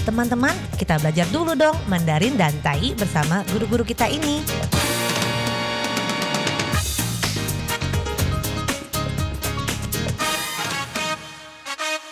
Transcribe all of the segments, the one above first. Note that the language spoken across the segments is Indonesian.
Teman-teman, kita belajar dulu dong Mandarin dan Tai bersama guru-guru kita ini.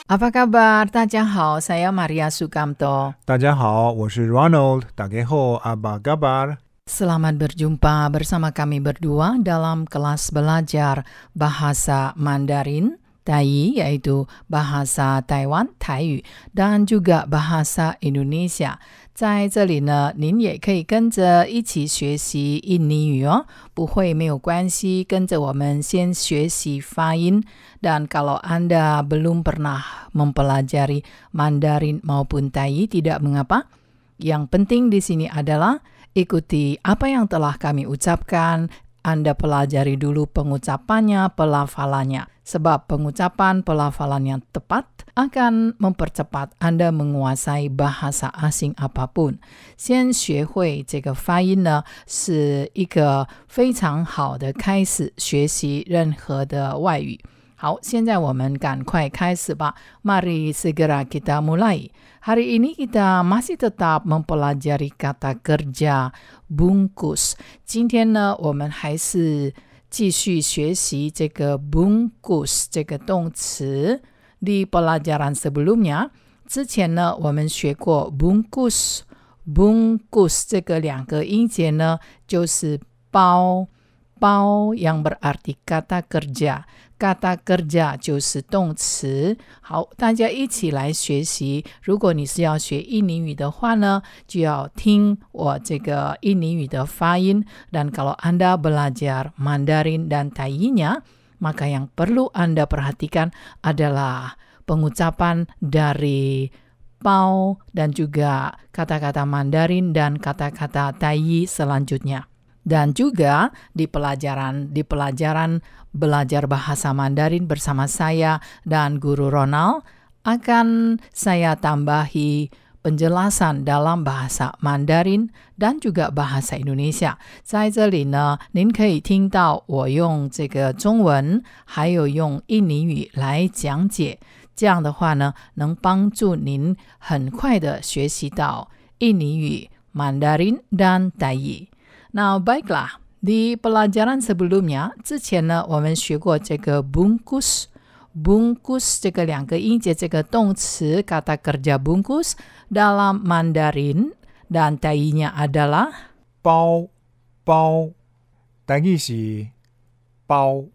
Apa kabar? Tadjahao, saya Maria Sukamto. Tadjahao, saya Ronald. Tageho, apa kabar? Selamat berjumpa bersama kami berdua dalam kelas belajar bahasa Mandarin Tai, yaitu bahasa Taiwan, Taiyu, dan juga bahasa Indonesia. 在这里呢，您也可以跟着一起学习印尼语哦，不会没有关系，跟着我们先学习发音。Dan kalau Anda belum pernah mempelajari Mandarin maupun Tai, tidak mengapa. Yang penting di sini adalah ikuti apa yang telah kami ucapkan. Anda pelajari dulu pengucapannya, pelafalannya. Sebab pengucapan pelafalan yang tepat akan mempercepat Anda menguasai bahasa asing apapun. 先学会这个发音呢，是一个非常好的开始学习任何的外语。 好，现在我们赶快开始吧。Mari segera kita mulai. Hari ini kita masih tetap mempelajari kata kerja bungkus. 今天呢，我们还是继续学习这个 bungkus 这个动词。Di pelajaran sebelumnya，之前呢，我们学过 bungkus。bungkus 这个两个音节呢，就是包包 yang berarti kata kerja。 kata kerja 就是动词。好，大家一起来学习。如果你是要学印尼语的话呢，就要听我这个印尼语的发音。Dan kalau Anda belajar Mandarin dan Tai-nya, maka yang perlu Anda perhatikan adalah pengucapan dari pau dan juga kata-kata Mandarin dan kata-kata Tai selanjutnya. Dan juga di pelajaran di pelajaran belajar bahasa Mandarin bersama saya dan guru Ronald akan saya tambahi penjelasan dalam bahasa Mandarin dan juga bahasa Indonesia。在这里呢，您可以听到我用这个中文，还有用印尼语来讲解。这样的话呢，能帮助您很快的学习到印尼语、Mandarin dan Tai。 那 baiklah。Di pelajaran sebelumnya，之前呢，我们学过这个 bungkus。bungkus 这个两个音节，这个动词 kata kerja bungkus dalam Mandarin dan Tai-nya adalah 包包，单语是包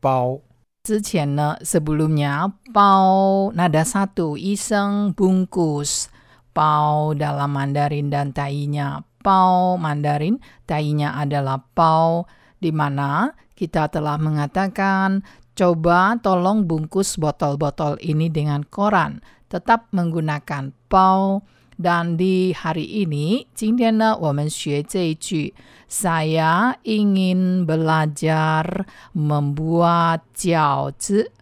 包。之前呢sebelumnya 包 nada satu iseng bungkus 包 dalam Mandarin dan Tai-nya pau Mandarin, tainya adalah pau, di mana kita telah mengatakan coba tolong bungkus botol-botol ini dengan koran. Tetap menggunakan pau dan di hari ini, 今天呢，我们学这一句 saya ingin belajar membuat 饺子。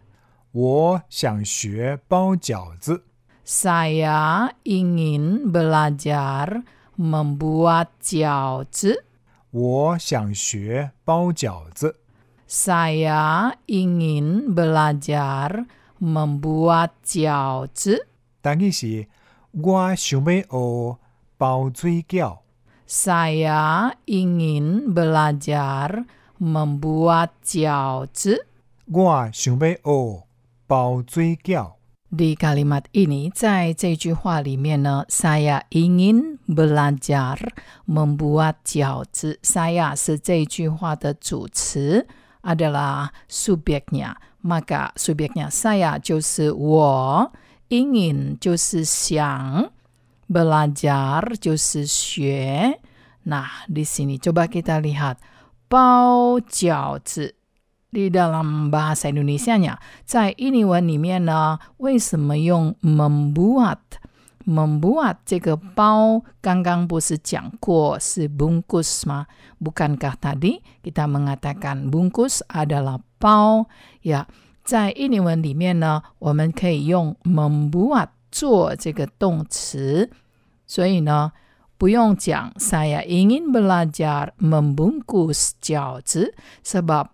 我想学包饺子。 Saya ingin belajar membuat 饺子。我想学包饺子。Saya ingin belajar membuat 饺子。单语是我想要学包水饺。Saya ingin belajar membuat 饺子。我想要学包水饺。Di kalimat ini, 在这句话里面呢，saya ingin belajar membuat 饺子。saya 是这句话的主词，adalah subjeknya。maka subjeknya saya 就是我，ingin 就是想，belajar 就是学。Nah, di sini coba kita lihat 包饺子。 di dalam bahasa Indonesia-nya，在印尼文里面呢，为什么用 membuat membuat 这个包？刚刚不是讲过是 bungkus 吗？Bukankah tadi kita mengatakan bungkus adalah 包？呀，在印尼文里面呢，我们可以用 membuat 做这个动词，所以呢。不用讲，saya ingin belajar membungkus 饺子，sebab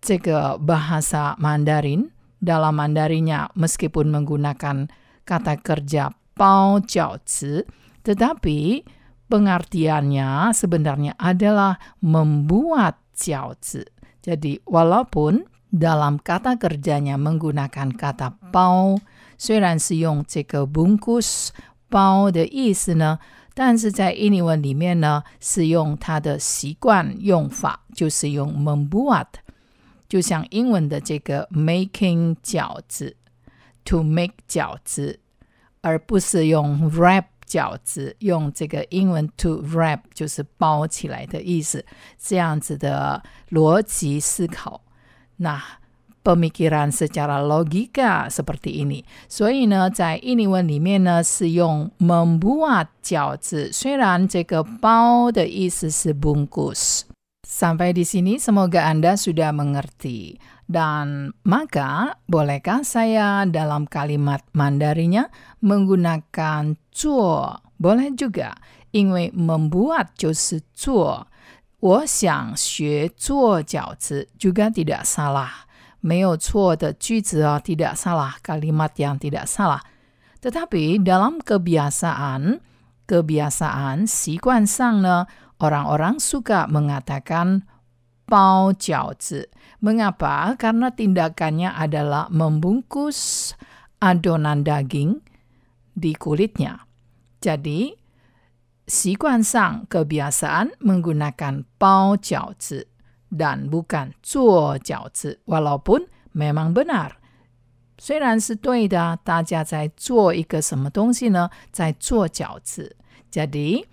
这个 bahasa Mandarin dalam Mandarinnya meskipun menggunakan kata kerja 包饺子, tetapi pengertiannya sebenarnya adalah membuat 饺子. Jadi walaupun dalam kata kerjanya menggunakan kata 包，虽然是用这个 bungkus 包的意思呢，但是在印尼文里面呢，是用它的习惯用法，就是用 membuat， 就像英文的这个 making 饺子，to make 饺子，而不是用 wrap 饺子，用这个英文 to wrap 就是包起来的意思，这样子的逻辑思考。那 pemikiran secara logika seperti ini. 所以呢，在印尼文里面呢是用 membuat 饺子，虽然这个包的意思是 bungkus。Sampai di sini semoga Anda sudah mengerti. Dan maka bolehkah saya dalam kalimat Mandarinya menggunakan 做 boleh juga. 因为 membuat 就是做。我想学做饺子 juga tidak salah. 没有错的句子哦，tidak salah kalimat yang tidak salah. Tetapi dalam kebiasaan, kebiasaan 习惯上呢 ，orang-orang suka mengatakan 包饺子. Mengapa? Karena tindakannya adalah membungkus adonan daging di kulitnya. Jadi, 习惯上 kebiasaan menggunakan 包饺子 dan bukan 做饺子 walaupun memang benar. 虽然是对的，大家在做一个什么东西呢？在做饺子。Jadi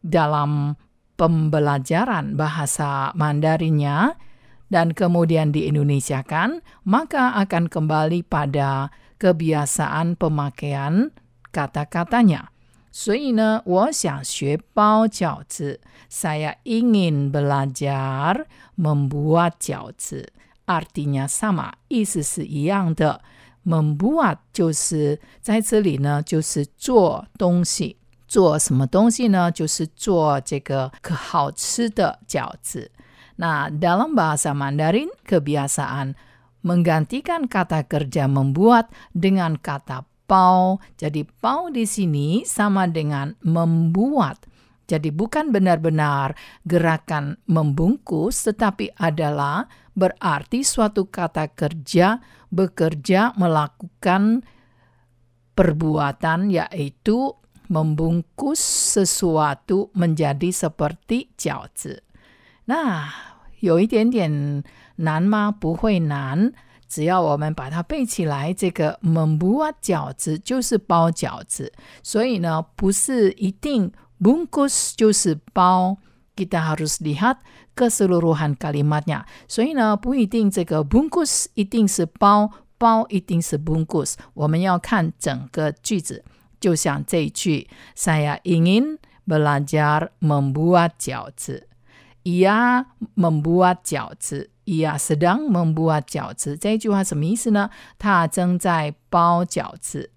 dalam pembelajaran bahasa Mandarinnya dan kemudian diindonesiakan, maka akan kembali pada kebiasaan pemakaian kata-katanya. 所以呢，我想学包饺子。Saya ingin belajar membuat 饺子。Artinya sama，意思是一样的。Membuat 就是在这里呢，就是做东西。 做什么东西呢？就是做这个可好吃的饺子。Nah, dalam bahasa Mandarin, kebiasaan menggantikan kata kerja membuat dengan kata pau. Jadi pau di sini sama dengan membuat. Jadi bukan benar-benar gerakan membungkus, tetapi adalah berarti suatu kata kerja bekerja melakukan perbuatan yaitu membungkus sesuatu menjadi seperti 饺子。那有一点点难吗？不会难。只要我们把它背起来，这个 membuat 饺子就是包饺子，所以呢，不是一定 bungkus 就是包。Kita harus lihat keseluruhan kalimatnya，所以呢，不一定这个 bungkus 一定是包，包一定是 bungkus。我们要看整个句子， 就像这一句：Saya ingin belajar membuat 饺子。Ia membuat 饺子。ia sedang membuat 饺子。这句话什么意思呢？他正在包饺子。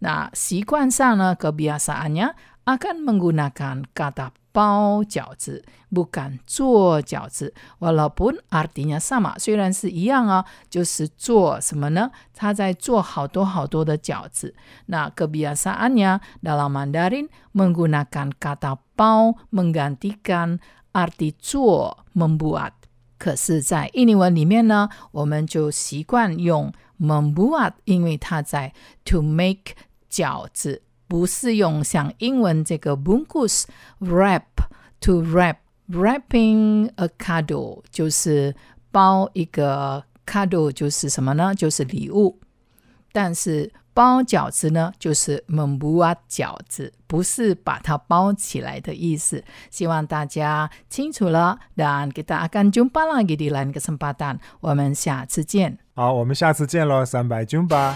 那习惯上呢，kebiasaannya akan menggunakan kata 包饺子，bukan 做饺子。walaupun artinya sama，虽然是一样啊，就是做什么呢？他在做好多好多的饺子。那 kebiasaannya dalam Mandarin menggunakan kata 包 menggantikan arti 做 membuat。可是，在印尼文里面呢，我们就习惯用 membuat，因为它在 to make 饺子， 不是用像英文这个 bungkus wrap to wrap wrapping a card 就是包一个 card 就是什么呢？就是礼物。但是包饺子呢，就是 membuat 饺子，不是把它包起来的意思。希望大家清楚了。Dan kita akan jumpa lagi di lain kesempatan。我们下次见。好，我们下次见喽，三百 jumpa。